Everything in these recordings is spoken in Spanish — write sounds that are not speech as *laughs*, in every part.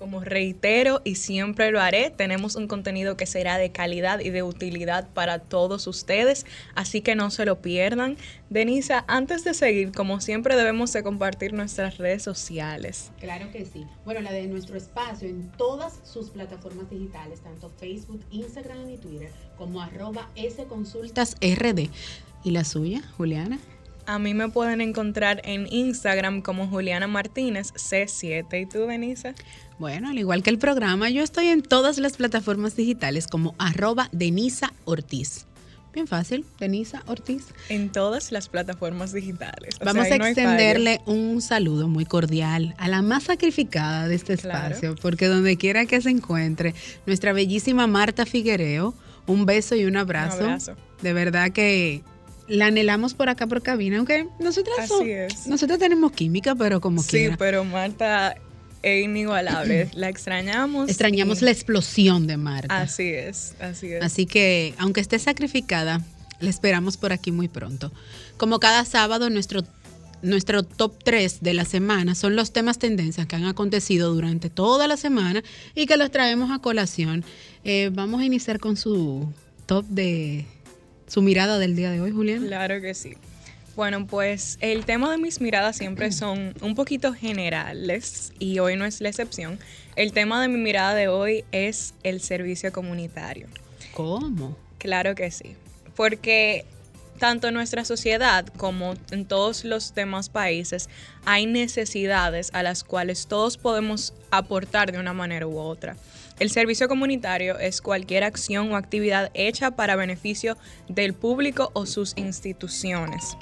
Como reitero y siempre lo haré, tenemos un contenido que será de calidad y de utilidad para todos ustedes, así que no se lo pierdan. Denisa, antes de seguir, como siempre debemos de compartir nuestras redes sociales. Claro que sí. Bueno, la de nuestro espacio en todas sus plataformas digitales, tanto Facebook, Instagram y Twitter, como arroba sconsultasrd. ¿Y la suya, Juliana? A mí me pueden encontrar en Instagram como Juliana Martínez C7. ¿Y tú, Denisa? Bueno, al igual que el programa, yo estoy en todas las plataformas digitales como arroba Denisa Ortiz. Bien fácil, Denisa Ortiz. En todas las plataformas digitales. Vamos a extenderle un saludo muy cordial a la más sacrificada de este espacio, porque donde quiera que se encuentre, nuestra bellísima Marta Figuereo, un beso y un abrazo. Un abrazo. De verdad que la anhelamos por acá por cabina, aunque nosotras nosotros tenemos química, pero como Sí, pero Marta es inigualable. *clears throat* la extrañamos. Extrañamos la explosión de Marta. Así es, así es. Así que, aunque esté sacrificada, la esperamos por aquí muy pronto. Como cada sábado, nuestro nuestro top 3 de la semana son los temas tendencias que han acontecido durante toda la semana y que los traemos a colación. Eh, vamos a iniciar con su top de su mirada del día de hoy, Julián. Claro que sí. Bueno, pues el tema de mis miradas siempre son un poquito generales y hoy no es la excepción. El tema de mi mirada de hoy es el servicio comunitario. ¿Cómo? Claro que sí. Porque tanto en nuestra sociedad como en todos los demás países hay necesidades a las cuales todos podemos aportar de una manera u otra. El servicio comunitario es cualquier acción o actividad hecha para beneficio del público o sus instituciones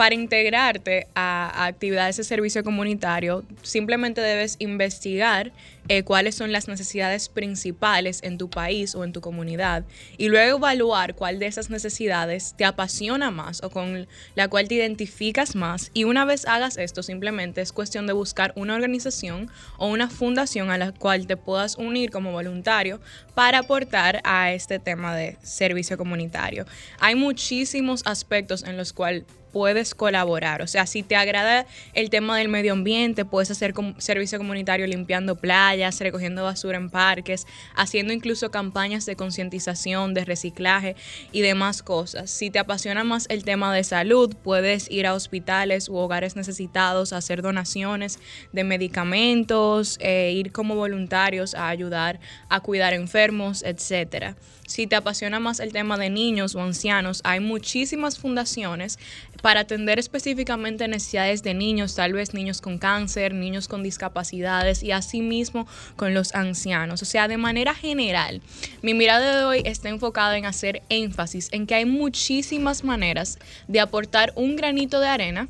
para integrarte a, actividades de servicio comunitario, simplemente debes investigar eh, cuáles son las necesidades principales en tu país o en tu comunidad y luego evaluar cuál de esas necesidades te apasiona más o con la cual te identificas más. Y una vez hagas esto, simplemente es cuestión de buscar una organización o una fundación a la cual te puedas unir como voluntario para aportar a este tema de servicio comunitario. Hay muchísimos aspectos en los cuales puedes colaborar. O sea, si te agrada el tema del medio ambiente, puedes hacer servicio comunitario limpiando playas, recogiendo basura en parques, haciendo incluso campañas de concientización, de reciclaje y demás cosas. Si te apasiona más el tema de salud, puedes ir a hospitales u hogares necesitados hacer donaciones de medicamentos, e ir como voluntarios a ayudar a cuidar enfermos, etcétera. Si te apasiona más el tema de niños o ancianos, hay muchísimas fundaciones para atender específicamente necesidades de niños, tal vez niños con cáncer, niños con discapacidades y asimismo con los ancianos. O sea, de manera general, mi mirada de hoy está enfocada en hacer énfasis en que hay muchísimas maneras de aportar un granito de arena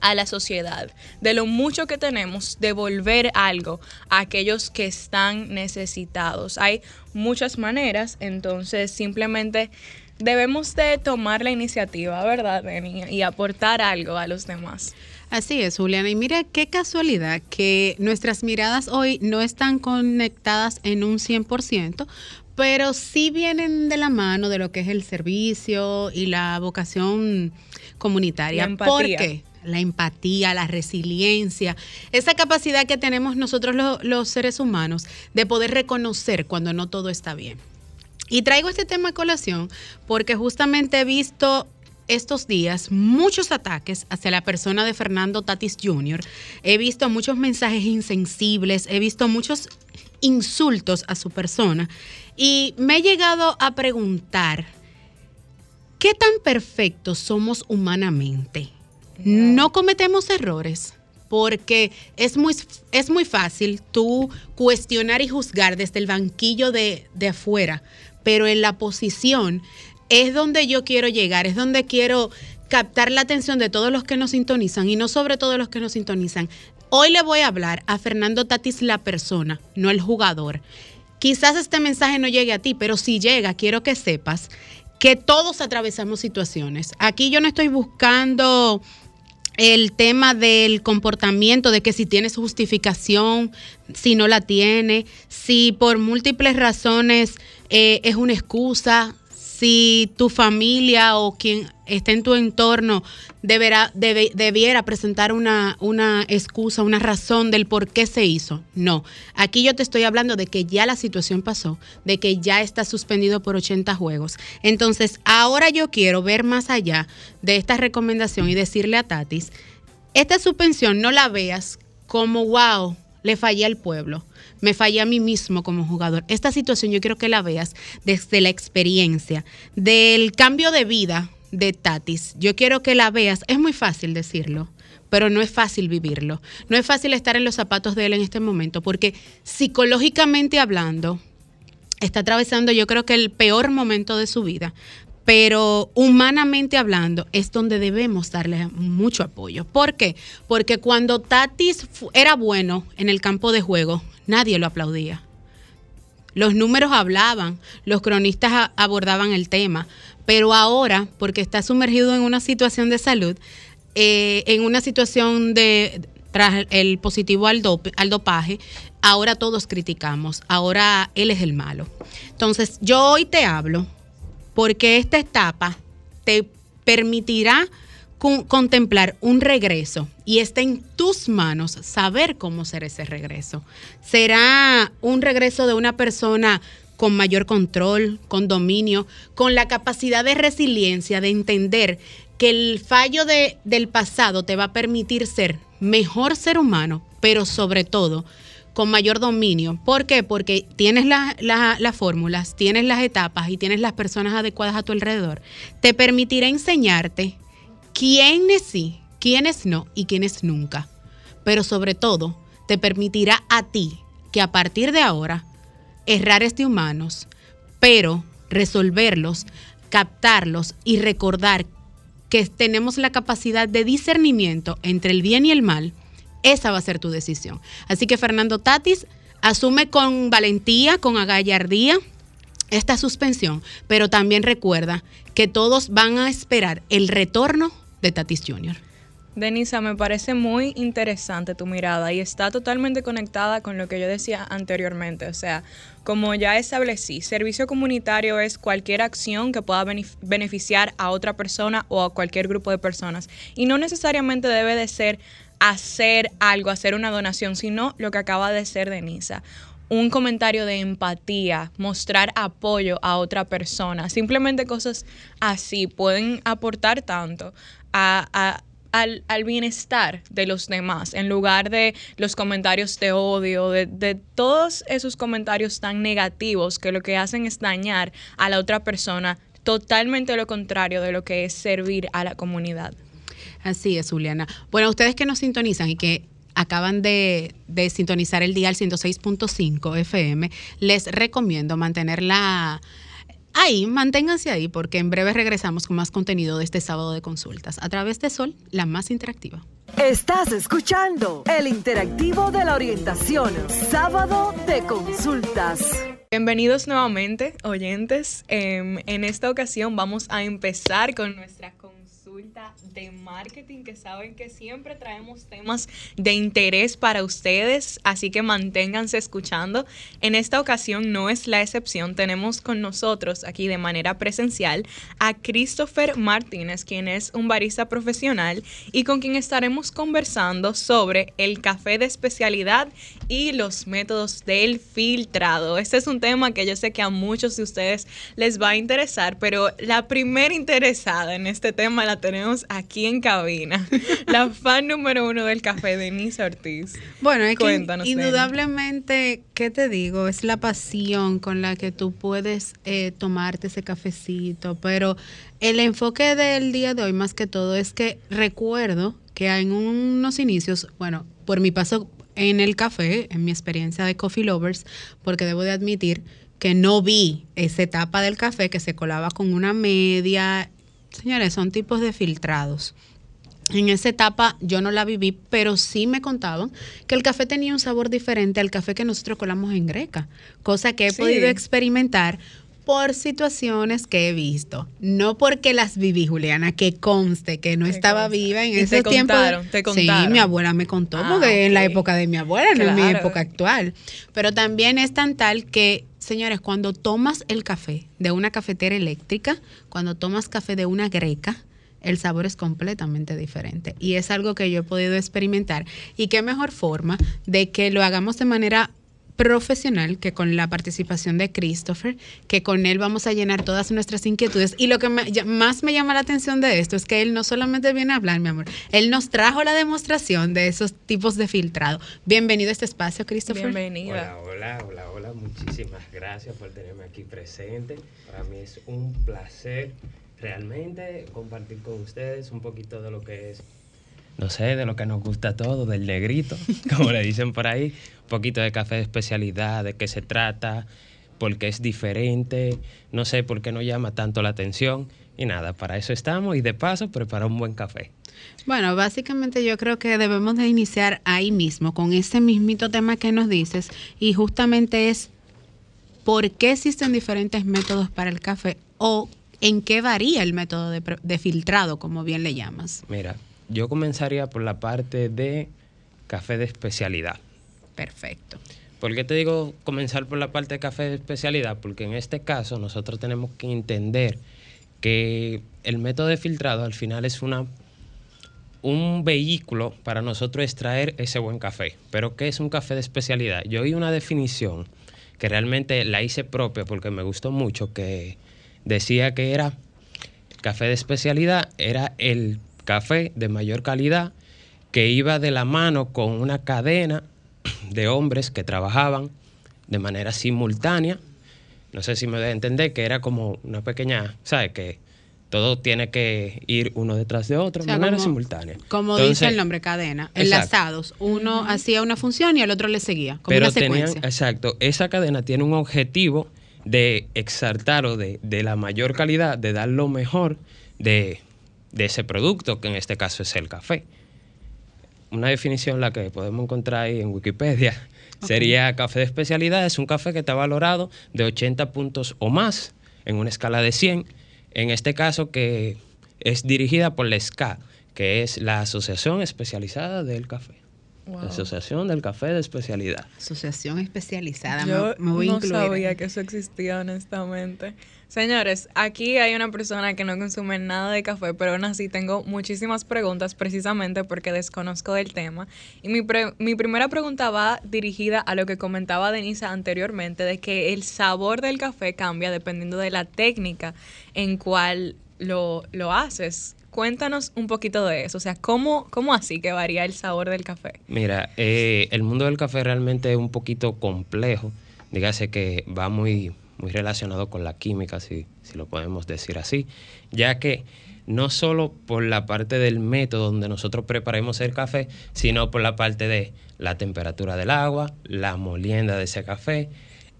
a la sociedad, de lo mucho que tenemos, devolver algo a aquellos que están necesitados. Hay muchas maneras, entonces simplemente debemos de tomar la iniciativa, ¿verdad, Y aportar algo a los demás. Así es, Juliana. Y mira qué casualidad que nuestras miradas hoy no están conectadas en un 100%, pero sí vienen de la mano de lo que es el servicio y la vocación comunitaria. La ¿Por qué? la empatía, la resiliencia, esa capacidad que tenemos nosotros los, seres humanos de poder reconocer cuando no todo está bien. Y traigo este tema a colación porque justamente he visto estos días muchos ataques hacia la persona de Fernando Tatis Jr. He visto muchos mensajes insensibles, he visto muchos insultos a su persona y me he llegado a preguntar, ¿qué tan perfectos somos humanamente? no cometemos errores porque es muy, es muy fácil tú cuestionar y juzgar desde el banquillo de, de afuera, pero en la posición es donde yo quiero llegar, es donde quiero captar la atención de todos los que nos sintonizan y no sobre todo los que nos sintonizan. Hoy le voy a hablar a Fernando Tatis la persona, no el jugador. Quizás este mensaje no llegue a ti, pero si llega, quiero que sepas que todos atravesamos situaciones. Aquí yo no estoy buscando el tema del comportamiento, de que si tienes justificación, si no la tiene, si por múltiples razones eh, es una excusa, si tu familia o quien esté en tu entorno deberá, debiera presentar una, una excusa, una razón del por qué se hizo. No, aquí yo te estoy hablando de que ya la situación pasó, de que ya está suspendido por 80 juegos. Entonces, ahora yo quiero ver más allá de esta recomendación y decirle a Tatis, esta suspensión no la veas como, wow, le fallé al pueblo, me fallé a mí mismo como jugador. Esta situación yo quiero que la veas desde la experiencia, del cambio de vida de Tatis. Yo quiero que la veas, es muy fácil decirlo, pero no es fácil vivirlo. No es fácil estar en los zapatos de él en este momento, porque psicológicamente hablando, está atravesando yo creo que el peor momento de su vida, pero humanamente hablando es donde debemos darle mucho apoyo. ¿Por qué? Porque cuando Tatis era bueno en el campo de juego, nadie lo aplaudía. Los números hablaban, los cronistas abordaban el tema, pero ahora, porque está sumergido en una situación de salud, eh, en una situación de tras el positivo al, al dopaje, ahora todos criticamos, ahora él es el malo. Entonces, yo hoy te hablo porque esta etapa te permitirá contemplar un regreso y está en tus manos saber cómo será ese regreso. Será un regreso de una persona con mayor control, con dominio, con la capacidad de resiliencia, de entender que el fallo de, del pasado te va a permitir ser mejor ser humano, pero sobre todo con mayor dominio. ¿Por qué? Porque tienes las fórmulas, tienes las etapas y tienes las personas adecuadas a tu alrededor. Te permitirá enseñarte quiénes sí, quiénes no y quiénes nunca. Pero sobre todo, te permitirá a ti que a partir de ahora, errar de humanos, pero resolverlos, captarlos y recordar que tenemos la capacidad de discernimiento entre el bien y el mal esa va a ser tu decisión. Así que Fernando Tatis asume con valentía, con agallardía esta suspensión, pero también recuerda que todos van a esperar el retorno de Tatis Jr. Denisa, me parece muy interesante tu mirada y está totalmente conectada con lo que yo decía anteriormente. O sea, como ya establecí, servicio comunitario es cualquier acción que pueda beneficiar a otra persona o a cualquier grupo de personas. Y no necesariamente debe de ser hacer algo, hacer una donación, sino lo que acaba de ser Denisa. Un comentario de empatía, mostrar apoyo a otra persona, simplemente cosas así pueden aportar tanto al, bienestar de los demás, en lugar de los comentarios de odio, de, de, todos esos comentarios tan negativos que lo que hacen es dañar a la otra persona, totalmente lo contrario de lo que es servir a la comunidad. Así es, Juliana. Bueno, ustedes que nos sintonizan y que acaban de, sintonizar el día al 106.5 FM, les recomiendo mantenerla ahí, manténganse ahí, porque en breve regresamos con más contenido de este sábado de consultas a través de Sol, la más interactiva. Estás escuchando el interactivo de la orientación, sábado de consultas. Bienvenidos nuevamente, oyentes. Em, en esta ocasión vamos a empezar con nuestra de marketing que saben que siempre traemos temas de interés para ustedes, así que manténganse escuchando. En esta ocasión no es la excepción, tenemos con nosotros aquí de manera presencial a Christopher Martínez, quien es un barista profesional y con quien estaremos conversando sobre el café de especialidad y los métodos del filtrado. Este es un tema que yo sé que a muchos de ustedes les va a interesar, pero la primera interesada en este tema la tenemos aquí en cabina. *laughs* La fan número uno del café, Denise Ortiz. Bueno, es que indudablemente, ¿qué te digo? Es la pasión con la que tú puedes eh, tomarte ese cafecito, pero el enfoque del día de hoy más que todo es que recuerdo que en unos inicios, bueno, por mi paso en el café, en mi experiencia de Coffee Lovers, porque debo de admitir que no vi esa etapa del café que se colaba con una media Señores, son tipos de filtrados. En esa etapa yo no la viví, pero sí me contaban que el café tenía un sabor diferente al café que nosotros colamos en Greca, cosa que he podido experimentar por situaciones que he visto, no porque las viví, Juliana, que conste que no estaba viva en ese tiempo. Te contaron. Sí, mi abuela me contó, ah, porque en la época de mi abuela, no en mi época actual. Pero también es tan tal que señores, cuando tomas el café de una cafetera eléctrica, cuando tomas café de una greca, el sabor es completamente diferente. Y es algo que yo he podido experimentar. Y qué mejor forma de que lo hagamos de manera profesional que con la participación de Christopher, que con él vamos a llenar todas nuestras inquietudes. Y lo que más me llama la atención de esto es que él no solamente viene a hablar, mi amor, él nos trajo la demostración de esos tipos de filtrado. Bienvenido a este espacio, Christopher. Bienvenido. Hola, hola, hola, hola. Muchísimas gracias por tenerme aquí presente. Para mí es un placer realmente compartir con ustedes un poquito de lo que es no sé, de lo que nos gusta todo, del negrito, *laughs* como le dicen por ahí, poquito de café de especialidad, de qué se trata, por qué es diferente, no sé por qué no llama tanto la atención. Y nada, para eso estamos y de paso prepara un buen café. Bueno, básicamente yo creo que debemos de iniciar ahí mismo, con ese mismito tema que nos dices, y justamente es por qué existen diferentes métodos para el café o en qué varía el método de, de filtrado, como bien le llamas. Mira, yo comenzaría por la parte de café de especialidad. Perfecto. ¿Por qué te digo comenzar por la parte de café de especialidad? Porque en este caso nosotros tenemos que entender que el método de filtrado al final es una, un vehículo para nosotros extraer ese buen café. Pero ¿qué es un café de especialidad? Yo oí una definición que realmente la hice propia porque me gustó mucho, que decía que era café de especialidad, era el café de mayor calidad que iba de la mano con una cadena de hombres que trabajaban de manera simultánea. No sé si me a entender que era como una pequeña, ¿sabes? Que todo tiene que ir uno detrás de otro de manera simultánea. Como dice el nombre cadena, enlazados. Uno hacía una función y el otro le seguía, como pero una secuencia. Tenían, exacto, esa cadena tiene un objetivo de exaltar o de, de la mayor calidad, de dar lo mejor de, de ese producto, que en este caso es el café. Una definición la que podemos encontrar ahí en Wikipedia sería café de especialidad, es un café que está valorado de 80 puntos o más en una escala de 100, en este caso que es dirigida por la SCA, que es la Asociación Especializada del Café. Asociación del Café de Especialidad. Asociación Especializada. Yo no sabía que eso existía, honestamente. Señores, aquí hay una persona que no consume nada de café, pero aún así tengo muchísimas preguntas precisamente porque desconozco del tema. Y mi, mi primera pregunta va dirigida a lo que comentaba Denise anteriormente, de que el sabor del café cambia dependiendo de la técnica en cual lo, lo haces. Cuéntanos un poquito de eso, o sea, ¿cómo, cómo así que varía el sabor del café? Mira, eh, el mundo del café realmente es un poquito complejo, dígase que va muy muy relacionado con la química, si, si lo podemos decir así, ya que no solo por la parte del método donde nosotros preparemos el café, sino por la parte de la temperatura del agua, la molienda de ese café,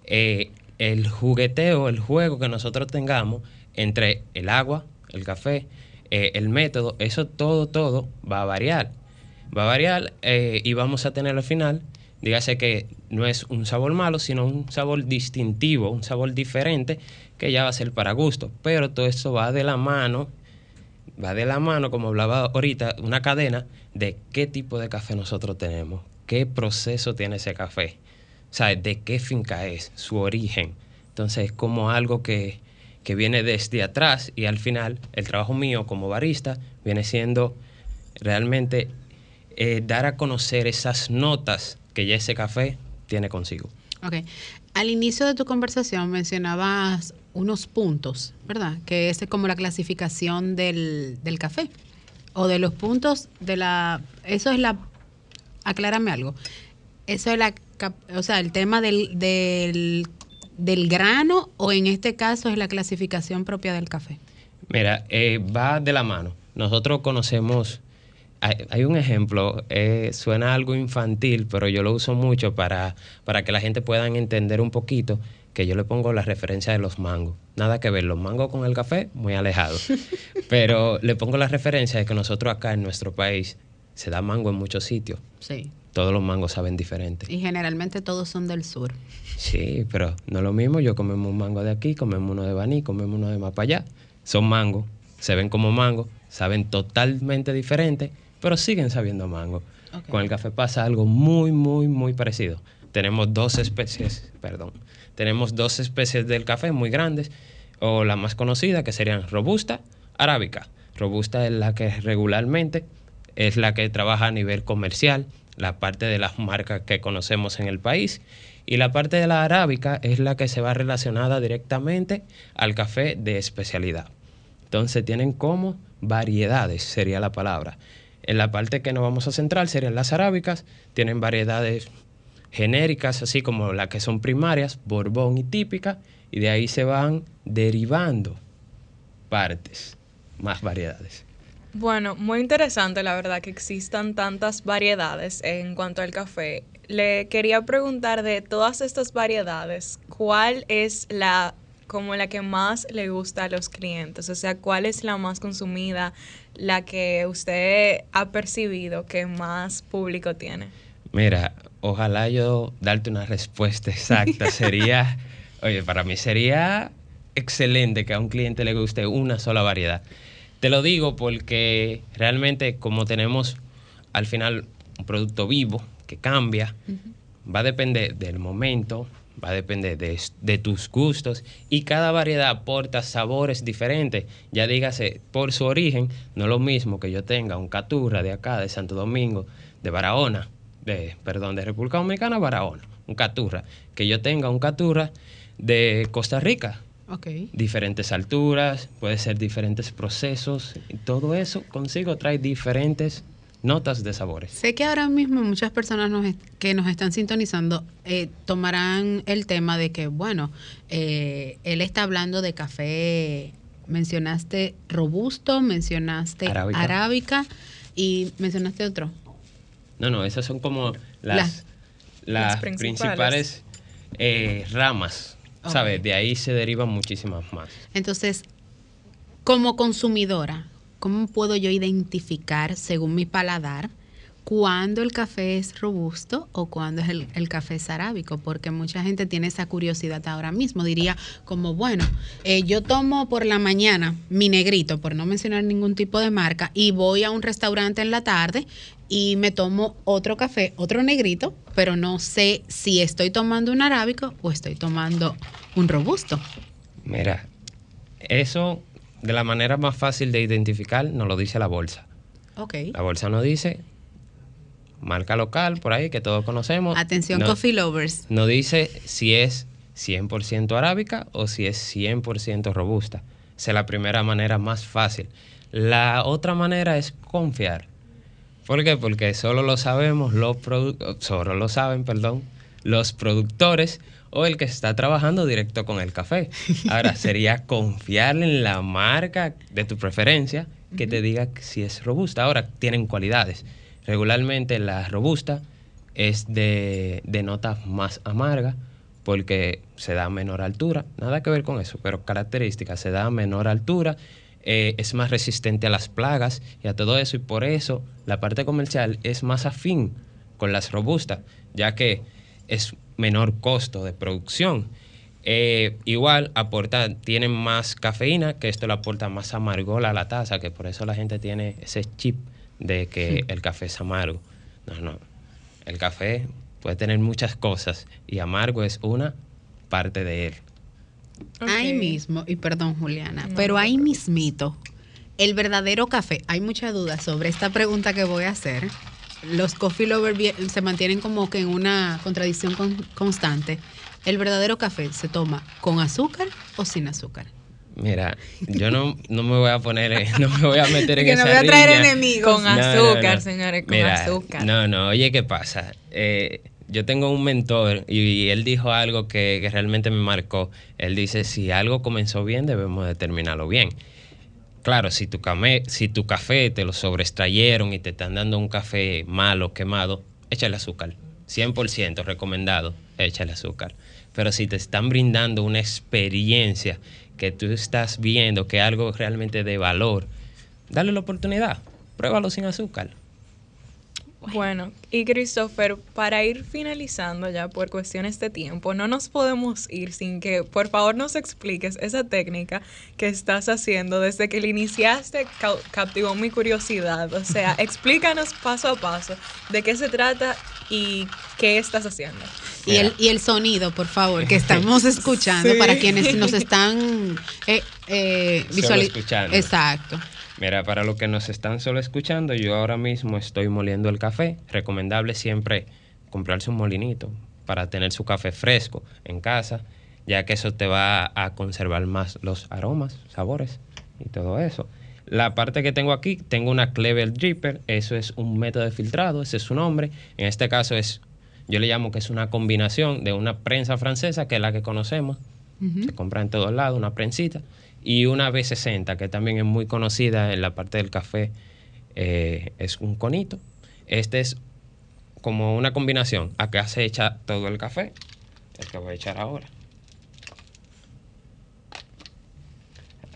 eh, el jugueteo, el juego que nosotros tengamos entre el agua, el café, eh, el método, eso todo, todo va a variar. Va a variar eh, y vamos a tener al final dígase que no es un sabor malo, sino un sabor distintivo, un sabor diferente que ya va a ser para gusto. Pero todo esto va de la mano, va de la mano, como hablaba ahorita, una cadena de qué tipo de café nosotros tenemos, qué proceso tiene ese café, o sea, de qué finca es, su origen. Entonces es como algo que, que viene desde atrás y al final el trabajo mío como barista viene siendo realmente eh, dar a conocer esas notas que ya ese café tiene consigo. Ok. Al inicio de tu conversación mencionabas unos puntos, ¿verdad? Que es como la clasificación del, café. O de los puntos de la... Eso es la... Aclárame algo. Eso es la... O sea, el tema del, del, del grano o en este caso es la clasificación propia del café. Mira, eh, va de la mano. Nosotros conocemos hay, un ejemplo, eh, suena algo infantil, pero yo lo uso mucho para, para que la gente pueda entender un poquito que yo le pongo la referencia de los mangos. Nada que ver, los mangos con el café, muy alejados. *laughs* Pero le pongo la referencia de que nosotros acá en nuestro país se da mango en muchos sitios. Sí. Todos los mangos saben diferente. Y generalmente todos son del sur. Sí, pero no es lo mismo. Yo comemos un mango de aquí, comemos uno de Baní, comemos uno de más para allá. Son mangos, se ven como mango, saben totalmente diferente pero siguen sabiendo mango. Con el café pasa algo muy, muy, muy parecido. tenemos dos especies, perdón, tenemos dos especies del café muy grandes, o la más conocida, que serían robusta, arábica. Robusta es la que regularmente es la que trabaja a nivel comercial, la parte de las marcas que conocemos en el país, y la parte de la arábica es la que se va relacionada directamente al café de especialidad. Entonces tienen como variedades, sería la palabra. En la parte que nos vamos a centrar serían las arábicas, tienen variedades genéricas, así como las que son primarias, borbón y típica, y de ahí se van derivando partes, más variedades. Bueno, muy interesante la verdad que existan tantas variedades en cuanto al café. Le quería preguntar de todas estas variedades, ¿cuál es la como la que más le gusta a los clientes? O sea, ¿cuál es la más consumida, la que usted ha percibido que más público tiene? Mira, ojalá yo darte una respuesta exacta. *laughs* Sería, oye, para mí sería excelente que a un cliente le guste una sola variedad. Te lo digo porque realmente como tenemos al final un producto vivo que cambia, va a depender del momento, va a depender de, tus gustos y cada variedad aporta sabores diferentes. Ya dígase, por su origen, no es lo mismo que yo tenga un caturra de acá, de Santo Domingo, de Barahona, de, perdón, de República Dominicana, Barahona, un caturra, que yo tenga un caturra de Costa Rica, Diferentes alturas, puede ser diferentes procesos, y todo eso consigo trae diferentes notas de sabores. Sé que ahora mismo muchas personas que nos están sintonizando eh, tomarán el tema de que, bueno, eh, él está hablando de café, mencionaste robusto, mencionaste arábica, y mencionaste otro. No, no, esas son como las, las, principales, eh, ramas ¿Sabes? De ahí se derivan muchísimas más. Entonces, como consumidora, ¿cómo puedo yo identificar, según mi paladar, cuándo el café es robusto o cuándo es el, café es arábico? Porque mucha gente tiene esa curiosidad ahora mismo. Diría como, bueno, eh, yo tomo por la mañana mi negrito, por no mencionar ningún tipo de marca, y voy a un restaurante en la tarde y me tomo otro café, otro negrito, pero no sé si estoy tomando un arábico o estoy tomando un robusto. Mira, eso de la manera más fácil de identificar nos lo dice la bolsa. Ok. La bolsa nos dice marca local por ahí que todos conocemos. Atención, coffee lovers. Nos dice si es 100% arábica o si es 100% robusta. Esa es la primera manera más fácil. La otra manera es confiar. ¿Por qué? Porque solo lo sabemos los solo lo saben, perdón, los productores o el que está trabajando directo con el café. Ahora *laughs* sería confiarle en la marca de tu preferencia que te diga si es robusta. Ahora tienen cualidades. Regularmente la robusta es de, de nota más amarga porque se da a menor altura. Nada que ver con eso, pero características, se da a menor altura eh, es más resistente a las plagas y a todo eso y por eso la parte comercial es más afín con las robustas, ya que es menor costo de producción. Eh, igual aporta, tienen más cafeína, que esto le aporta más amargor a la taza, que por eso la gente tiene ese chip de que el café es amargo. No, no. El café puede tener muchas cosas y amargo es una parte de él. Ahí mismo, y perdón Juliana, pero ahí mismito, el verdadero café, hay mucha duda sobre esta pregunta que voy a hacer. Los coffee lovers se mantienen como que en una contradicción constante. ¿El verdadero café se toma con azúcar o sin azúcar? Mira, yo no, no me voy a poner, no me voy a meter en que esa no voy a traer enemigos. Con azúcar, señores, con azúcar. No, no, oye, ¿qué pasa? Eh, yo tengo un mentor y, él dijo algo que, realmente me marcó. Él dice, si algo comenzó bien, debemos de terminarlo bien. Claro, si tu, café te lo sobreextrayeron y te están dando un café malo, quemado, échale azúcar. 100% recomendado, échale azúcar. Pero si te están brindando una experiencia que tú estás viendo que algo realmente de valor, dale la oportunidad. Pruébalo sin azúcar. Bueno, y Christopher, para ir finalizando ya por cuestiones de tiempo, no nos podemos ir sin que por favor nos expliques esa técnica que estás haciendo desde que le iniciaste, captivó mi curiosidad. O sea, *laughs* explícanos paso a paso de qué se trata y qué estás haciendo. Y el, y el sonido, por favor, que estamos *laughs* escuchando para quienes nos *laughs* están eh, eh, visualizando. Exacto. Mira, para los que nos están solo escuchando, yo ahora mismo estoy moliendo el café. Recomendable siempre comprarse un molinito para tener su café fresco en casa, ya que eso te va a conservar más los aromas, sabores y todo eso. La parte que tengo aquí, tengo una Clever Dripper, eso es un método de filtrado, ese es su nombre. En este caso es, yo le llamo que es una combinación de una prensa francesa, que es la que conocemos, se compra en todos lados, una prensita, y una B60, que también es muy conocida en la parte del café, eh, es un conito. Este es como una combinación. Acá se echa todo el café, el que voy a echar ahora.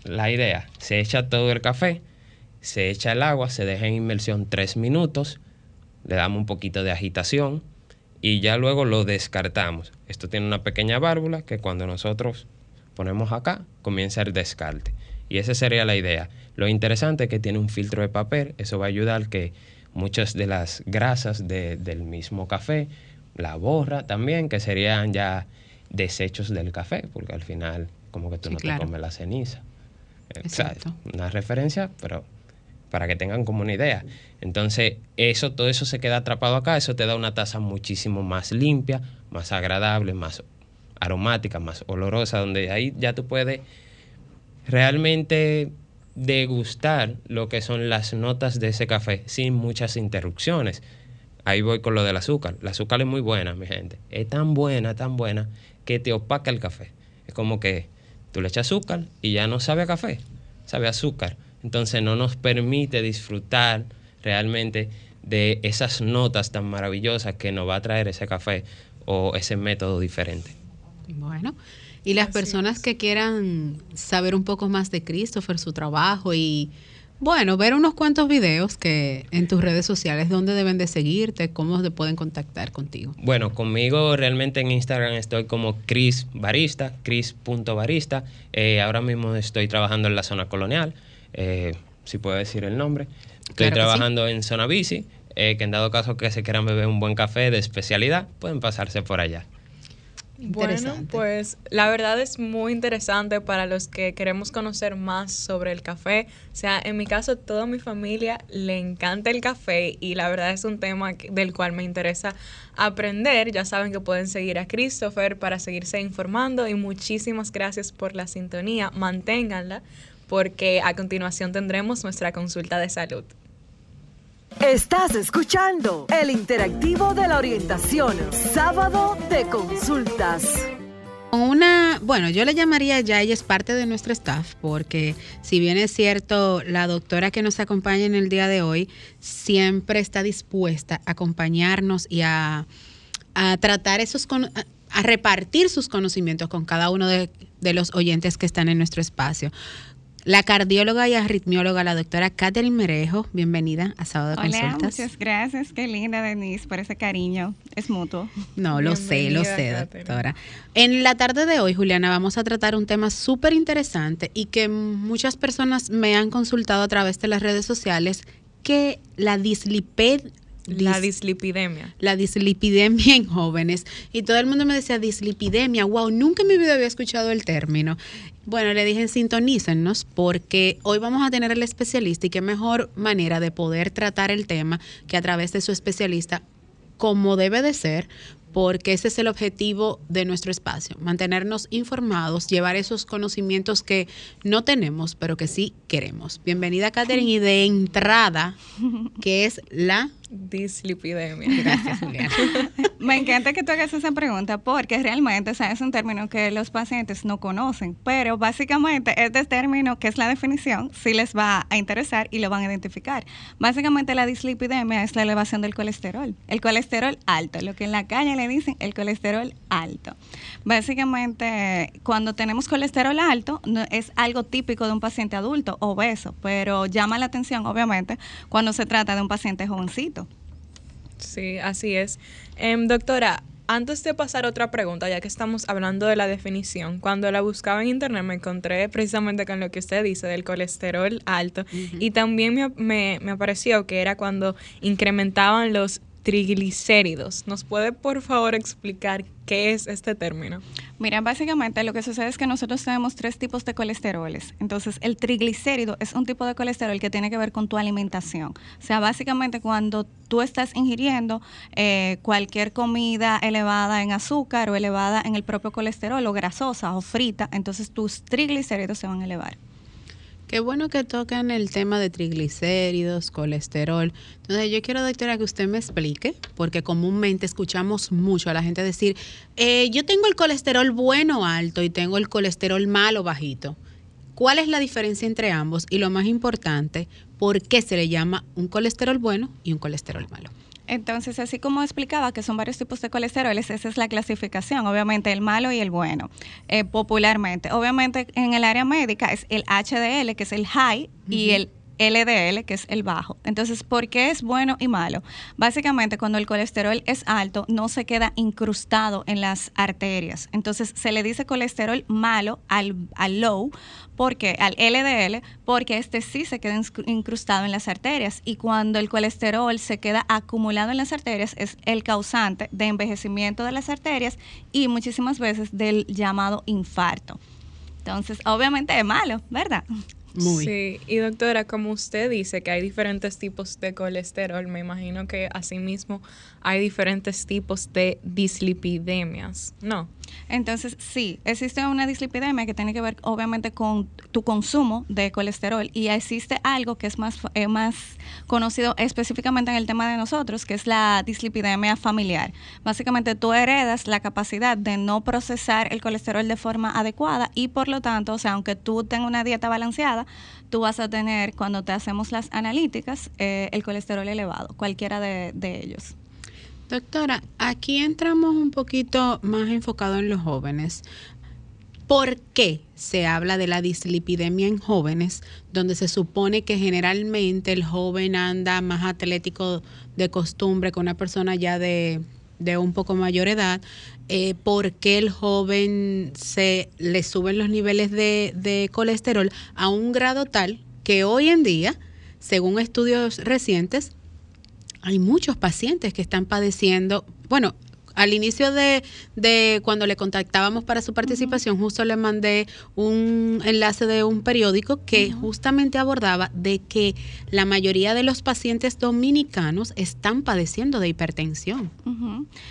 la idea, se echa todo el café, se echa el agua, se deja en inmersión tres minutos, le damos un poquito de agitación y ya luego lo descartamos. Esto tiene una pequeña válvula que cuando nosotros ponemos acá comienza el descarte. Y esa sería la idea. Lo interesante es que tiene un filtro de papel, eso va a ayudar que muchas de las grasas del mismo café, la borra también, que serían ya desechos del café, porque al final como que tú no te comes la ceniza una referencia, pero para que tengan como una idea. Entonces, eso, todo eso se queda atrapado acá, eso te da una taza muchísimo más limpia, más agradable, más aromática, más olorosa, donde ahí ya tú puedes realmente degustar lo que son las notas de ese café sin muchas interrupciones. Ahí voy con lo del azúcar. El azúcar es muy buena, mi gente. Es tan buena, tan buena, que te opaca el café. Es como que Tú le echas azúcar y ya no sabe a café, sabe a azúcar. Entonces no nos permite disfrutar realmente de esas notas tan maravillosas que nos va a traer ese café o ese método diferente. Bueno, y las personas que quieran saber un poco más de Christopher, su trabajo y bueno, ver unos cuantos videos que en tus redes sociales, dónde deben de seguirte, cómo se pueden contactar contigo. Bueno, conmigo realmente en Instagram estoy como Chris Barista, Chris.barista. Eh, ahora mismo estoy trabajando en la zona colonial, eh, si puedo decir el nombre. Estoy trabajando en zona bici, eh, que en dado caso que se quieran beber un buen café de especialidad, pueden pasarse por allá. Bueno, pues la verdad es muy interesante para los que queremos conocer más sobre el café. O sea, en mi caso, toda mi familia le encanta el café y la verdad es un tema del cual me interesa aprender. Ya saben que pueden seguir a Christopher para seguirse informando y muchísimas gracias por la sintonía. Manténganla porque a continuación tendremos nuestra consulta de salud. Estás escuchando el interactivo de la orientación, sábado de consultas. Una, bueno, yo le llamaría ya, ella es parte de nuestro staff, porque si bien es cierto, la doctora que nos acompaña en el día de hoy siempre está dispuesta a acompañarnos y a, tratar esos, a, repartir sus conocimientos con cada uno de, de los oyentes que están en nuestro espacio. La cardióloga y arritmióloga, la doctora Catherine Merejo, bienvenida a Sábado de Hola, muchas gracias. Qué linda, Denise, por ese cariño. Es mutuo. No, lo sé, lo sé, doctora. En la tarde de hoy, Juliana, vamos a tratar un tema súper interesante y que muchas personas me han consultado a través de las redes sociales, que la disliped la dislipidemia. La dislipidemia en jóvenes. Y todo el mundo me decía, dislipidemia, wow, nunca en mi vida había escuchado el término. Bueno, le dije, sintonícennos porque hoy vamos a tener al especialista y qué mejor manera de poder tratar el tema que a través de su especialista como debe de ser, porque ese es el objetivo de nuestro espacio, mantenernos informados, llevar esos conocimientos que no tenemos, pero que sí queremos. Bienvenida, Catherine, y de entrada, que es la dislipidemia. Gracias, Juliana. *laughs* Me encanta que tú hagas esa pregunta porque realmente es un término que los pacientes no conocen, pero básicamente este término, que es la definición, sí les va a interesar y lo van a identificar. Básicamente la dislipidemia es la elevación del colesterol, el colesterol alto, lo que en la calle le dicen el colesterol alto. Básicamente, cuando tenemos colesterol alto, es algo típico de un paciente adulto, obeso, pero llama la atención, obviamente, cuando se trata de un paciente jovencito. Sí, así es. Em, doctora, antes de pasar a otra pregunta, ya que estamos hablando de la definición, cuando la buscaba en internet me encontré precisamente con lo que usted dice del colesterol alto y también me, me, apareció que era cuando incrementaban los triglicéridos. ¿Nos puede por favor explicar qué es este término? Mira, básicamente lo que sucede es que nosotros tenemos tres tipos de colesteroles. Entonces, el triglicérido es un tipo de colesterol que tiene que ver con tu alimentación. O sea, básicamente cuando tú estás ingiriendo eh, cualquier comida elevada en azúcar o elevada en el propio colesterol o grasosa o frita, entonces tus triglicéridos se van a elevar. Qué bueno que tocan el tema de triglicéridos, colesterol. Entonces yo quiero, doctora, que usted me explique, porque comúnmente escuchamos mucho a la gente decir, eh, yo tengo el colesterol bueno alto y tengo el colesterol malo bajito. ¿Cuál es la diferencia entre ambos? Y lo más importante, ¿por qué se le llama un colesterol bueno y un colesterol malo? Entonces, así como explicaba que son varios tipos de colesteroles, esa es la clasificación, obviamente el malo y el bueno, eh, popularmente. Obviamente en el área médica es el HDL, que es el high, y el LDL, que es el bajo. Entonces, ¿por qué es bueno y malo? Básicamente, cuando el colesterol es alto, no se queda incrustado en las arterias. Entonces, se le dice colesterol malo al, al low, porque al LDL, porque este sí se queda incrustado en las arterias. Y cuando el colesterol se queda acumulado en las arterias, es el causante de envejecimiento de las arterias y muchísimas veces del llamado infarto. Entonces, obviamente es malo, ¿verdad? Sí, y doctora, como usted dice que hay diferentes tipos de colesterol, me imagino que asimismo hay diferentes tipos de dislipidemias, ¿no? Entonces, sí, existe una dislipidemia que tiene que ver obviamente con tu consumo de colesterol y existe algo que es más, eh, más conocido específicamente en el tema de nosotros, que es la dislipidemia familiar. Básicamente tú heredas la capacidad de no procesar el colesterol de forma adecuada y por lo tanto, o sea, aunque tú tengas una dieta balanceada, tú vas a tener, cuando te hacemos las analíticas, eh, el colesterol elevado, cualquiera de ellos. Doctora, aquí entramos un poquito más enfocado en los jóvenes. ¿Por qué se habla de la dislipidemia en jóvenes, donde se supone que generalmente el joven anda más atlético de costumbre que una persona ya de, un poco mayor edad? Eh, ¿Por el joven se le suben los niveles de, de colesterol a un grado tal que hoy en día, según estudios recientes, hay muchos pacientes que están padeciendo, bueno, al inicio de, de, cuando le contactábamos para su participación, justo le mandé un enlace de un periódico que justamente abordaba de que la mayoría de los pacientes dominicanos están padeciendo de hipertensión.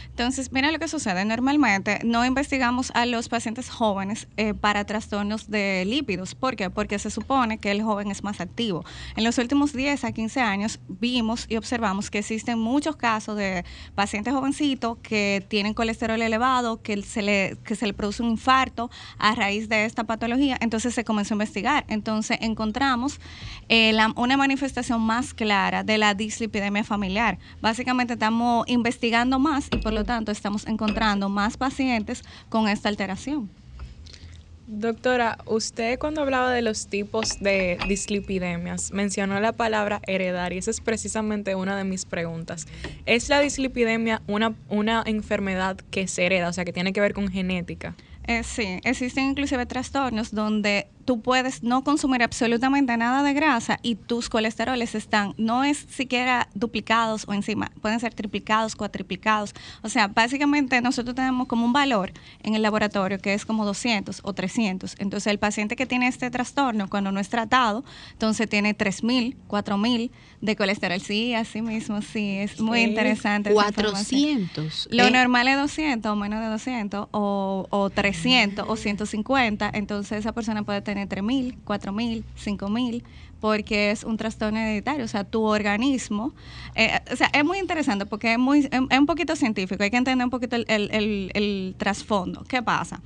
Entonces, mira lo que sucede. Normalmente no investigamos a los pacientes jóvenes eh, para trastornos de lípidos. ¿Por qué? Porque se supone que el joven es más activo. En los últimos 10 a 15 años vimos y observamos que existen muchos casos de pacientes jovencitos que tienen colesterol elevado, que se, le, que se le produce un infarto a raíz de esta patología. Entonces se comenzó a investigar. Entonces encontramos eh, una manifestación más clara de la dislipidemia familiar. Básicamente estamos investigando más y por lo tanto estamos encontrando más pacientes con esta alteración. Doctora, usted cuando hablaba de los tipos de dislipidemias mencionó la palabra heredar y esa es precisamente una de mis preguntas. ¿Es la dislipidemia una, una enfermedad que se hereda, o sea, que tiene que ver con genética? Eh, sí, existen inclusive trastornos donde tú puedes no consumir absolutamente nada de grasa y tus colesteroles están, no es siquiera duplicados o encima, pueden ser triplicados, cuatriplicados. O sea, básicamente nosotros tenemos como un valor en el laboratorio que es como 200 o 300. Entonces el paciente que tiene este trastorno cuando no es tratado, entonces tiene 3000, 4000 de colesterol. Sí, así mismo, sí, es muy interesante. 400. Lo eh. normal es 200 o menos de 200 o, o 300 o 150. Entonces esa persona puede tener tener 3.000, 4.000, 5.000, porque es un trastorno hereditario. O sea, tu organismo, eh, o sea, es muy interesante porque es, muy, es, un poquito científico, hay que entender un poquito el, el trasfondo. ¿Qué pasa?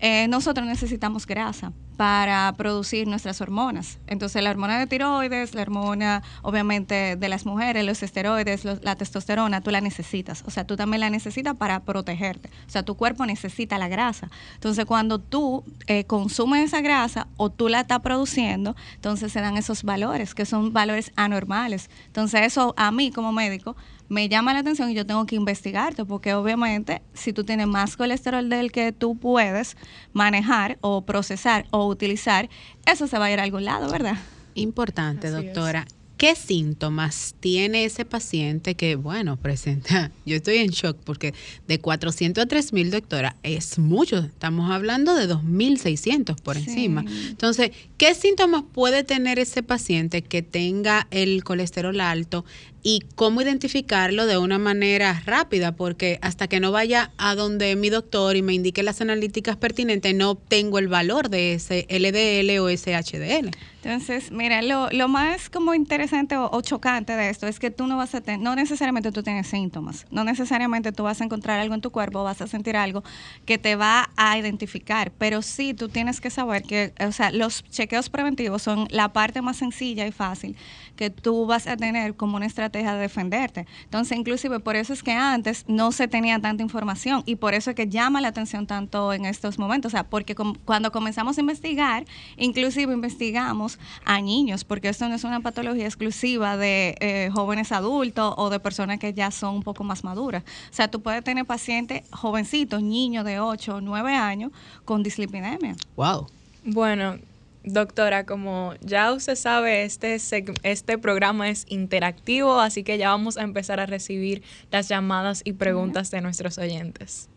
Eh, nosotros necesitamos grasa para producir nuestras hormonas. Entonces, la hormona de tiroides, la hormona, obviamente, de las mujeres, los esteroides, la testosterona, tú la necesitas. O sea, tú también la necesitas para protegerte. O sea, tu cuerpo necesita la grasa. Entonces, cuando tú eh, consumes esa grasa o tú la estás produciendo, entonces se dan esos valores, que son valores anormales. Entonces, eso a mí como médico me llama la atención y yo tengo que investigarte, porque obviamente si tú tienes más colesterol del que tú puedes manejar o procesar o utilizar, eso se va a ir a algún lado, ¿verdad? Importante, doctora. ¿Qué síntomas tiene ese paciente que, bueno, presenta? *laughs* Yo estoy en shock porque de 400 a 3000, doctora, es mucho. Estamos hablando de 2600 por encima. Entonces, ¿qué síntomas puede tener ese paciente que tenga el colesterol alto y cómo identificarlo de una manera rápida? Porque hasta que no vaya a donde mi doctor y me indique las analíticas pertinentes, no obtengo el valor de ese LDL o ese HDL. Entonces, mira, lo, lo más como interesante o, chocante de esto es que tú no vas a tener, no necesariamente tú tienes síntomas, no necesariamente tú vas a encontrar algo en tu cuerpo, vas a sentir algo que te va a identificar, pero sí tú tienes que saber que, o sea, los chequeos preventivos son la parte más sencilla y fácil que tú vas a tener como una estrategia de defenderte. Entonces, inclusive por eso es que antes no se tenía tanta información y por eso es que llama la atención tanto en estos momentos, o sea, porque cuando comenzamos a investigar, inclusive investigamos a niños, porque esto no es una patología exclusiva de eh, jóvenes adultos o de personas que ya son un poco más maduras. O sea, tú puedes tener pacientes jovencitos, niños de 8 o 9 años con dislipidemia. Wow. Bueno, Doctora, como ya usted sabe, este, este programa es interactivo, así que ya vamos a empezar a recibir las llamadas y preguntas de nuestros oyentes.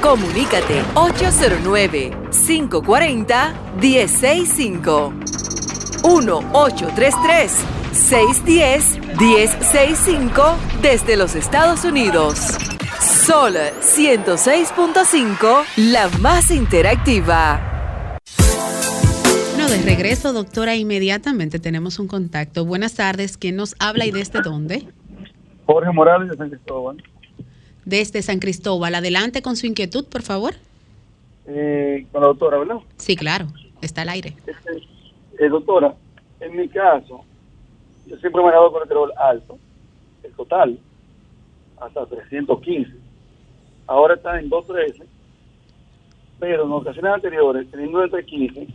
Comunícate 809-540-1065. 1-833-610-1065 desde los Estados Unidos. Sol 106.5, la más interactiva. De regreso, doctora, inmediatamente tenemos un contacto. Buenas tardes, ¿quién nos habla y desde dónde? Jorge Morales de San Cristóbal desde San Cristóbal. Adelante con su inquietud, por favor. Eh, con la doctora, ¿verdad? Sí, claro, está al aire. Este, eh, doctora, en mi caso, yo siempre me he dado colesterol alto, el total, hasta 315. Ahora está en 213, pero en ocasiones anteriores, teniendo entre 15,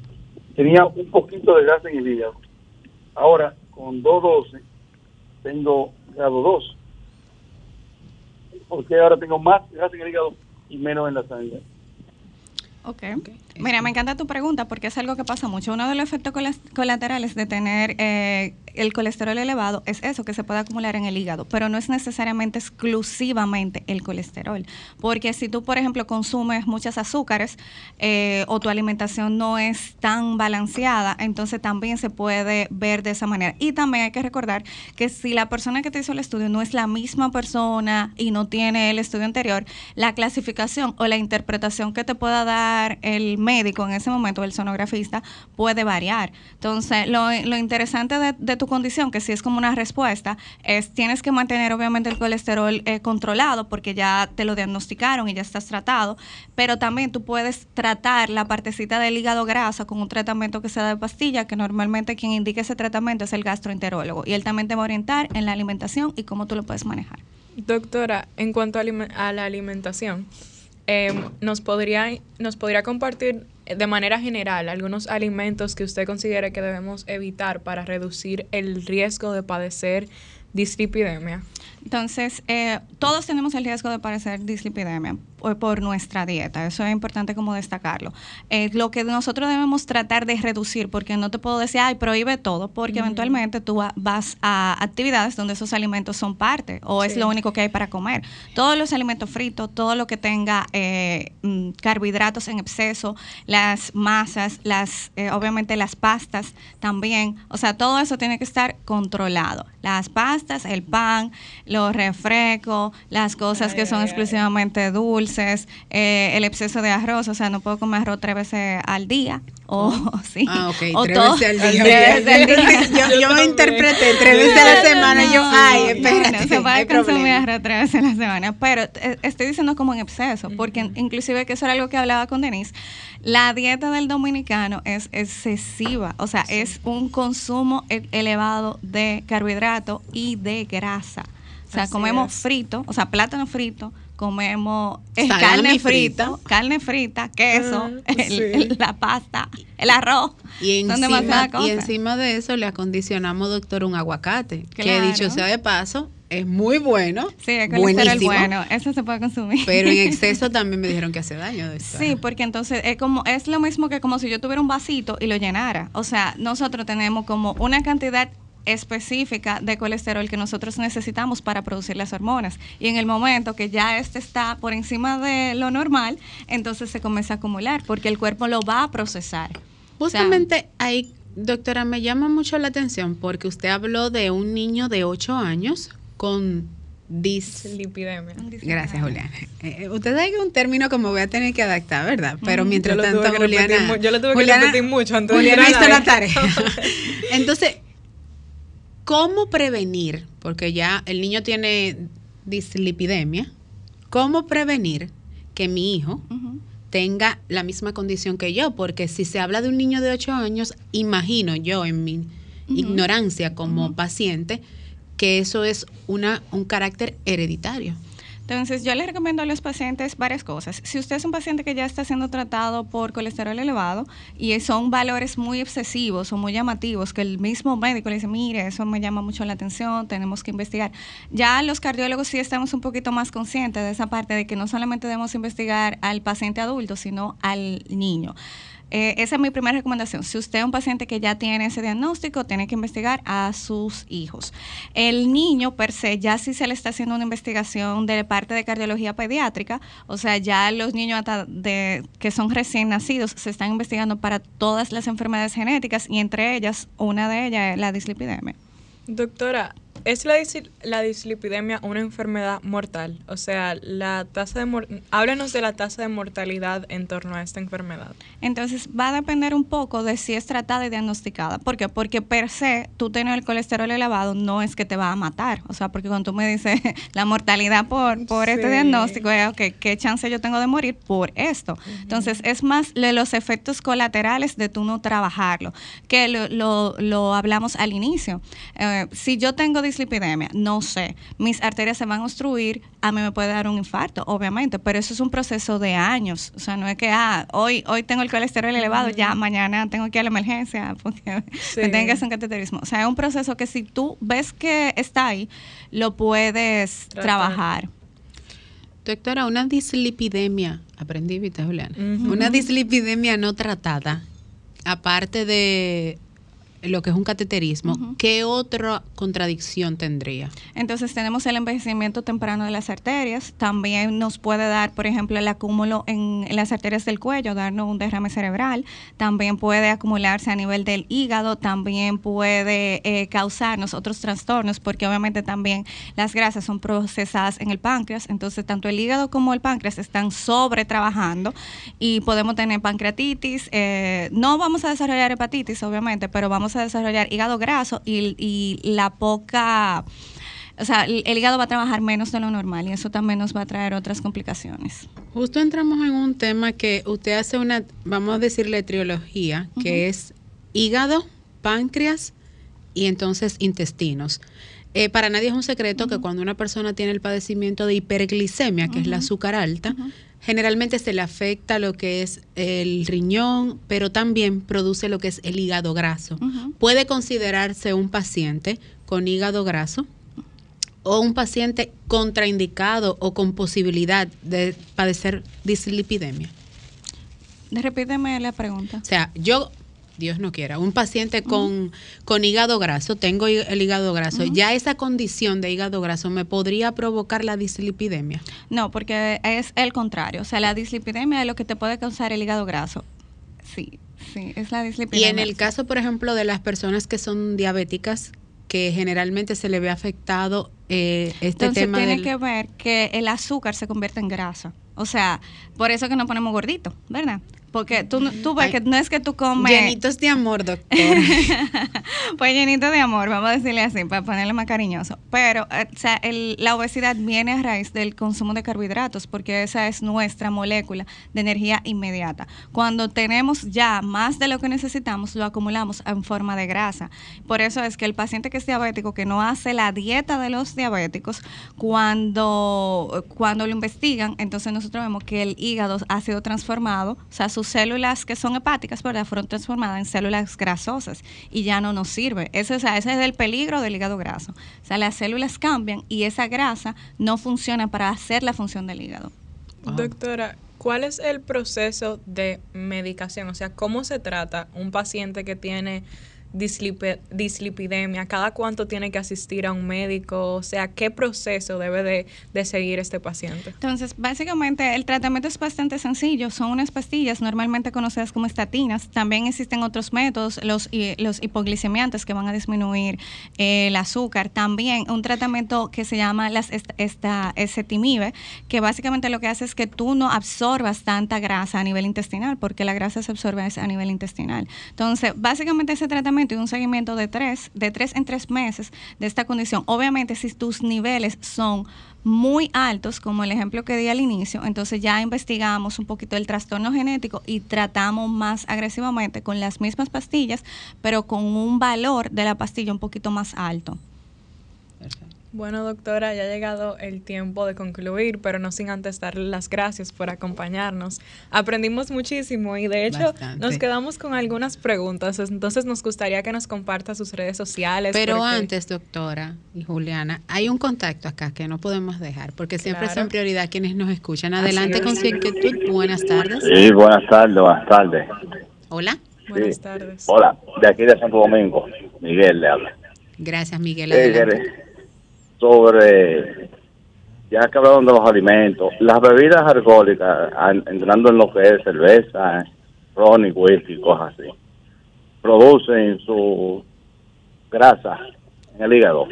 tenía un poquito de gas en el hígado. Ahora, con 212, tengo grado 2 porque ahora tengo más grasa en el hígado y menos en la sangre. Ok. Mira, me encanta tu pregunta porque es algo que pasa mucho. Uno de los efectos colaterales de tener eh, el colesterol elevado es eso, que se puede acumular en el hígado, pero no es necesariamente exclusivamente el colesterol. Porque si tú, por ejemplo, consumes muchas azúcares eh, o tu alimentación no es tan balanceada, entonces también se puede ver de esa manera. Y también hay que recordar que si la persona que te hizo el estudio no es la misma persona y no tiene el estudio anterior, la clasificación o la interpretación que te pueda dar el médico en ese momento, el sonografista, puede variar. Entonces, lo, interesante de, de, tu condición, que si es como una respuesta, es tienes que mantener obviamente el colesterol eh, controlado porque ya te lo diagnosticaron y ya estás tratado, pero también tú puedes tratar la partecita del hígado grasa con un tratamiento que sea de pastilla, que normalmente quien indica ese tratamiento es el gastroenterólogo y él también te va a orientar en la alimentación y cómo tú lo puedes manejar. Doctora, en cuanto a, la alimentación, eh, ¿nos, podría, ¿nos podría compartir de manera general, algunos alimentos que usted considere que debemos evitar para reducir el riesgo de padecer dislipidemia? Entonces, eh, todos tenemos el riesgo de padecer dislipidemia por nuestra dieta. Eso es importante como destacarlo. Eh, lo que nosotros debemos tratar de reducir, porque no te puedo decir, ay, prohíbe todo, porque eventualmente tú vas a actividades donde esos alimentos son parte o es lo único que hay para comer. Todos los alimentos fritos, todo lo que tenga eh, mm, carbohidratos en exceso, las masas, las eh, obviamente las pastas también, o sea, todo eso tiene que estar controlado. Las pastas, el pan, los refrescos, las cosas que son exclusivamente dulces eh, el exceso de arroz, o sea, no puedo comer arroz tres veces al día. O, *laughs* sí. Ah, ok, tres veces al día. *laughs* yo, yo me interpreté tres veces a la semana. yo, ay, espérate. se puede consumir arroz tres veces a la semana. Pero eh, estoy diciendo como en exceso, porque inclusive que eso era algo que hablaba con Denise. La dieta del dominicano es excesiva, o sea, es un consumo e, elevado de carbohidratos y de grasa. O sea, comemos frito, o sea, plátano frito, comemos carne frita, carne frita, queso, ah, *laughs* la pasta, el arroz. Y encima, y encima de eso le acondicionamos, doctor, un aguacate, que dicho sea de paso, es muy bueno. Sí, es buenísimo, bueno, eso se puede consumir. Pero en *laughs* exceso también me dijeron que hace daño. Sí, porque entonces es como es lo mismo que como si yo tuviera un vasito y lo llenara. O sea, nosotros tenemos como una cantidad específica de colesterol que nosotros necesitamos para producir las hormonas. Y en el momento que ya este está por encima de lo normal, entonces se comienza a acumular porque el cuerpo lo va a procesar. Justamente ahí, doctora, me llama mucho la atención porque usted habló de un niño de 8 años con dislipidemia. Gracias, Juliana. Eh, usted sabe que un término como voy a tener que adaptar, ¿verdad? Pero mientras tanto, Juliana. yo lo tuve que repetir mucho antes Juliana hizo la tarea. *laughs* Entonces, ¿cómo prevenir? Porque ya el niño tiene dislipidemia. ¿Cómo prevenir que mi hijo tenga la misma condición que yo? Porque si se habla de un niño de 8 años, imagino yo en mi ignorancia como paciente, que eso es una, un carácter hereditario. Entonces, yo le recomiendo a los pacientes varias cosas. Si usted es un paciente que ya está siendo tratado por colesterol elevado y son valores muy excesivos o muy llamativos, que el mismo médico le dice, mire, eso me llama mucho la atención, tenemos que investigar. Ya los cardiólogos sí estamos un poquito más conscientes de esa parte de que no solamente debemos investigar al paciente adulto, sino al niño. Eh, esa es mi primera recomendación. Si usted es un paciente que ya tiene ese diagnóstico, tiene que investigar a sus hijos. El niño per se, ya si se le está haciendo una investigación de parte de cardiología pediátrica, o sea, ya los niños de, que son recién nacidos se están investigando para todas las enfermedades genéticas y entre ellas, una de ellas es la dislipidemia. Doctora, ¿Es la, la, dislipidemia una enfermedad mortal? O sea, la tasa de háblanos de la tasa de mortalidad en torno a esta enfermedad. Entonces, va a depender un poco de si es tratada y diagnosticada. ¿Por qué? Porque per se, tú tener el colesterol elevado no es que te va a matar. O sea, porque cuando tú me dices *laughs* la mortalidad por, por este diagnóstico, es, ok, ¿qué chance yo tengo de morir por esto? Entonces, es más de los efectos colaterales de tú no trabajarlo, que lo, lo, hablamos al inicio. Eh, si yo tengo dislipidemia? No sé. Mis arterias se van a obstruir, a mí me puede dar un infarto, obviamente, pero eso es un proceso de años. O sea, no es que, ah, hoy, hoy tengo el colesterol elevado, ya mañana tengo que ir a la emergencia *laughs* porque me tengo que hacer un cateterismo. O sea, es un proceso que si tú ves que está ahí, lo puedes trabajar. Doctora, una dislipidemia, aprendí, ¿viste, Juliana? Una dislipidemia no tratada, aparte de lo que es un cateterismo, ¿qué otra contradicción tendría? Entonces tenemos el envejecimiento temprano de las arterias, también nos puede dar, por ejemplo, el acúmulo en, las arterias del cuello, darnos un derrame cerebral, también puede acumularse a nivel del hígado, también puede eh, causarnos otros trastornos, porque obviamente también las grasas son procesadas en el páncreas, entonces tanto el hígado como el páncreas están sobre trabajando y podemos tener pancreatitis, eh, no vamos a desarrollar hepatitis, obviamente, pero vamos a desarrollar hígado graso y, la poca o sea, el, hígado va a trabajar menos de lo normal y eso también nos va a traer otras complicaciones. Justo entramos en un tema que usted hace una, vamos a decirle triología, que es hígado, páncreas y entonces intestinos. Eh, para nadie es un secreto que cuando una persona tiene el padecimiento de hiperglicemia, que es la azúcar alta, generalmente se le afecta lo que es el riñón, pero también produce lo que es el hígado graso. Puede considerarse un paciente con hígado graso o un paciente contraindicado o con posibilidad de padecer dislipidemia. Repíteme la pregunta. O sea, yo Dios no quiera, un paciente con, con hígado graso, tengo el hígado graso, ¿ya esa condición de hígado graso me podría provocar la dislipidemia? No, porque es el contrario. O sea, la dislipidemia es lo que te puede causar el hígado graso. Sí, sí, es la dislipidemia. Y en el caso, por ejemplo, de las personas que son diabéticas, que generalmente se le ve afectado eh, este Entonces, tema. Tiene que ver que el azúcar se convierte en grasa. O sea, por eso que nos ponemos gorditos, ¿verdad? Porque tú, tú ves que no es que tú comes... Llenitos de amor, doctor. *laughs* pues llenitos de amor, vamos a decirle así, para ponerle más cariñoso. Pero, eh, o sea, la obesidad viene a raíz del consumo de carbohidratos, porque esa es nuestra molécula de energía inmediata. Cuando tenemos ya más de lo que necesitamos, lo acumulamos en forma de grasa. Por eso es que el paciente que es diabético, que no hace la dieta de los diabéticos, cuando, cuando lo investigan, entonces nosotros vemos que el hígado ha sido transformado, o sea, su células que son hepáticas, ¿verdad? Fueron transformadas en células grasosas y ya no nos sirve. Ese, ese es el peligro del hígado graso. O sea, las células cambian y esa grasa no funciona para hacer la función del hígado. Doctora, ¿cuál es el proceso de medicación? O sea, ¿cómo se trata un paciente que tiene dislipidemia? ¿Cada cuánto tiene que asistir a un médico? O sea, ¿qué proceso debe de, de seguir este paciente? Entonces, básicamente el tratamiento es bastante sencillo. Son unas pastillas normalmente conocidas como estatinas. También existen otros métodos, los, hi- los hipoglicemiantes que van a disminuir eh, el azúcar. También un tratamiento que se llama las est- esta, que básicamente lo que hace es que tú no absorbas tanta grasa a nivel intestinal, porque la grasa se absorbe a nivel intestinal. Entonces, básicamente ese tratamiento y un seguimiento de tres, de tres en tres meses de esta condición. Obviamente, si tus niveles son muy altos, como el ejemplo que di al inicio, entonces ya investigamos un poquito el trastorno genético y tratamos más agresivamente con las mismas pastillas, pero con un valor de la pastilla un poquito más alto. Bueno, doctora, ya ha llegado el tiempo de concluir, pero no sin antes darle las gracias por acompañarnos. Aprendimos muchísimo y de hecho Bastante. nos quedamos con algunas preguntas, entonces nos gustaría que nos comparta sus redes sociales. Pero porque- antes, doctora y Juliana, hay un contacto acá que no podemos dejar, porque siempre Claro. son prioridad quienes nos escuchan. Adelante con su inquietud. Buenas tardes. Sí, buenas tardes, buenas tardes. Hola. Buenas Sí. tardes. Hola, de aquí de Santo Domingo, Miguel le habla. Gracias, Miguel. Eh, Adelante. Sobre, ya que hablaron de los alimentos, las bebidas alcohólicas, an- entrando en lo que es cerveza, ron y whisky, cosas así, producen su grasa en el hígado.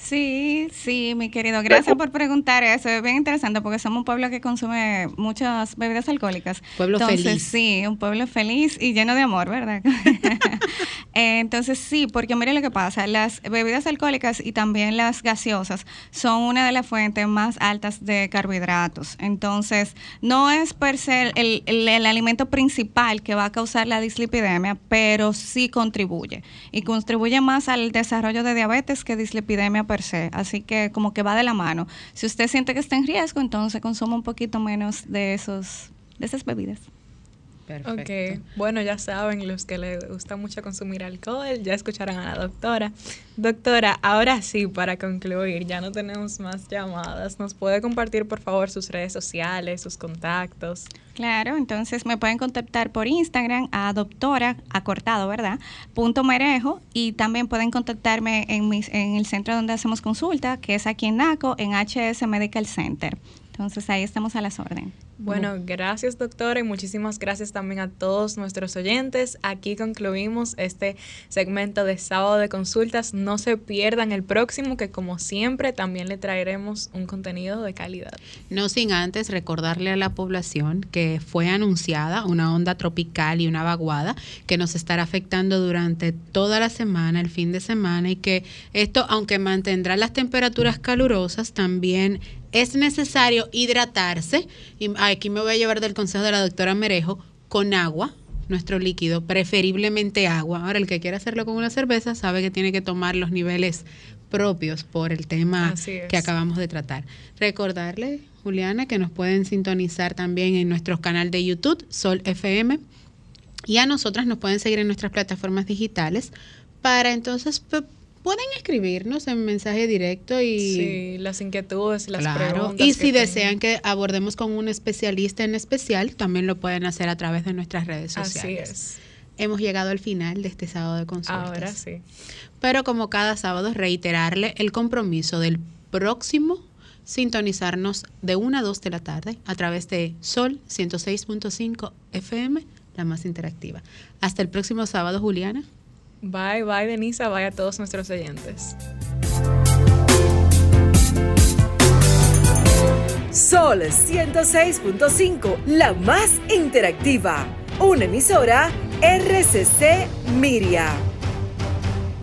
Sí, sí, mi querido. Gracias por preguntar eso. Es bien interesante porque somos un pueblo que consume muchas bebidas alcohólicas. Pueblo Entonces, feliz. sí, un pueblo feliz y lleno de amor, ¿verdad? *laughs* Entonces, sí, porque mire lo que pasa. Las bebidas alcohólicas y también las gaseosas son una de las fuentes más altas de carbohidratos. Entonces, no es per se el, el- el alimento principal que va a causar la dislipidemia, pero sí contribuye. Y contribuye más al desarrollo de diabetes que dislipidemia per se. Así que como que va de la mano. Si usted siente que está en riesgo, entonces consuma un poquito menos de esos de esas bebidas. Perfecto. Ok, bueno, ya saben, los que les gusta mucho consumir alcohol, ya escucharon a la doctora. Doctora, ahora sí, para concluir, ya no tenemos más llamadas. ¿Nos puede compartir, por favor, sus redes sociales, sus contactos? Claro, entonces me pueden contactar por Instagram a doctora, acortado, ¿verdad? Punto Merejo y también pueden contactarme en, mis, en el centro donde hacemos consulta, que es aquí en NACO, en HS Medical Center. Entonces ahí estamos a las órdenes. Bueno, gracias doctora y muchísimas gracias también a todos nuestros oyentes. Aquí concluimos este segmento de sábado de consultas. No se pierdan el próximo que como siempre también le traeremos un contenido de calidad. No sin antes recordarle a la población que fue anunciada una onda tropical y una vaguada que nos estará afectando durante toda la semana, el fin de semana, y que esto, aunque mantendrá las temperaturas calurosas, también es necesario hidratarse. Y aquí me voy a llevar del consejo de la doctora Merejo con agua, nuestro líquido, preferiblemente agua. Ahora, el que quiera hacerlo con una cerveza sabe que tiene que tomar los niveles propios por el tema es. que acabamos de tratar. Recordarle, Juliana, que nos pueden sintonizar también en nuestro canal de YouTube, Sol FM, y a nosotras nos pueden seguir en nuestras plataformas digitales para entonces pueden escribirnos en mensaje directo y Sí, las inquietudes, las Claro, preguntas. y que si tengan. desean que abordemos con un especialista en especial, también lo pueden hacer a través de nuestras redes Así sociales. es. Hemos llegado al final de este sábado de consultas. Ahora sí. Pero como cada sábado, reiterarle el compromiso del próximo sintonizarnos de 1 a 2 de la tarde a través de Sol 106.5 FM, la más interactiva. Hasta el próximo sábado, Juliana. Bye, bye, Denisa. Bye a todos nuestros oyentes. Sol 106.5, la más interactiva. Una emisora RCC Miria.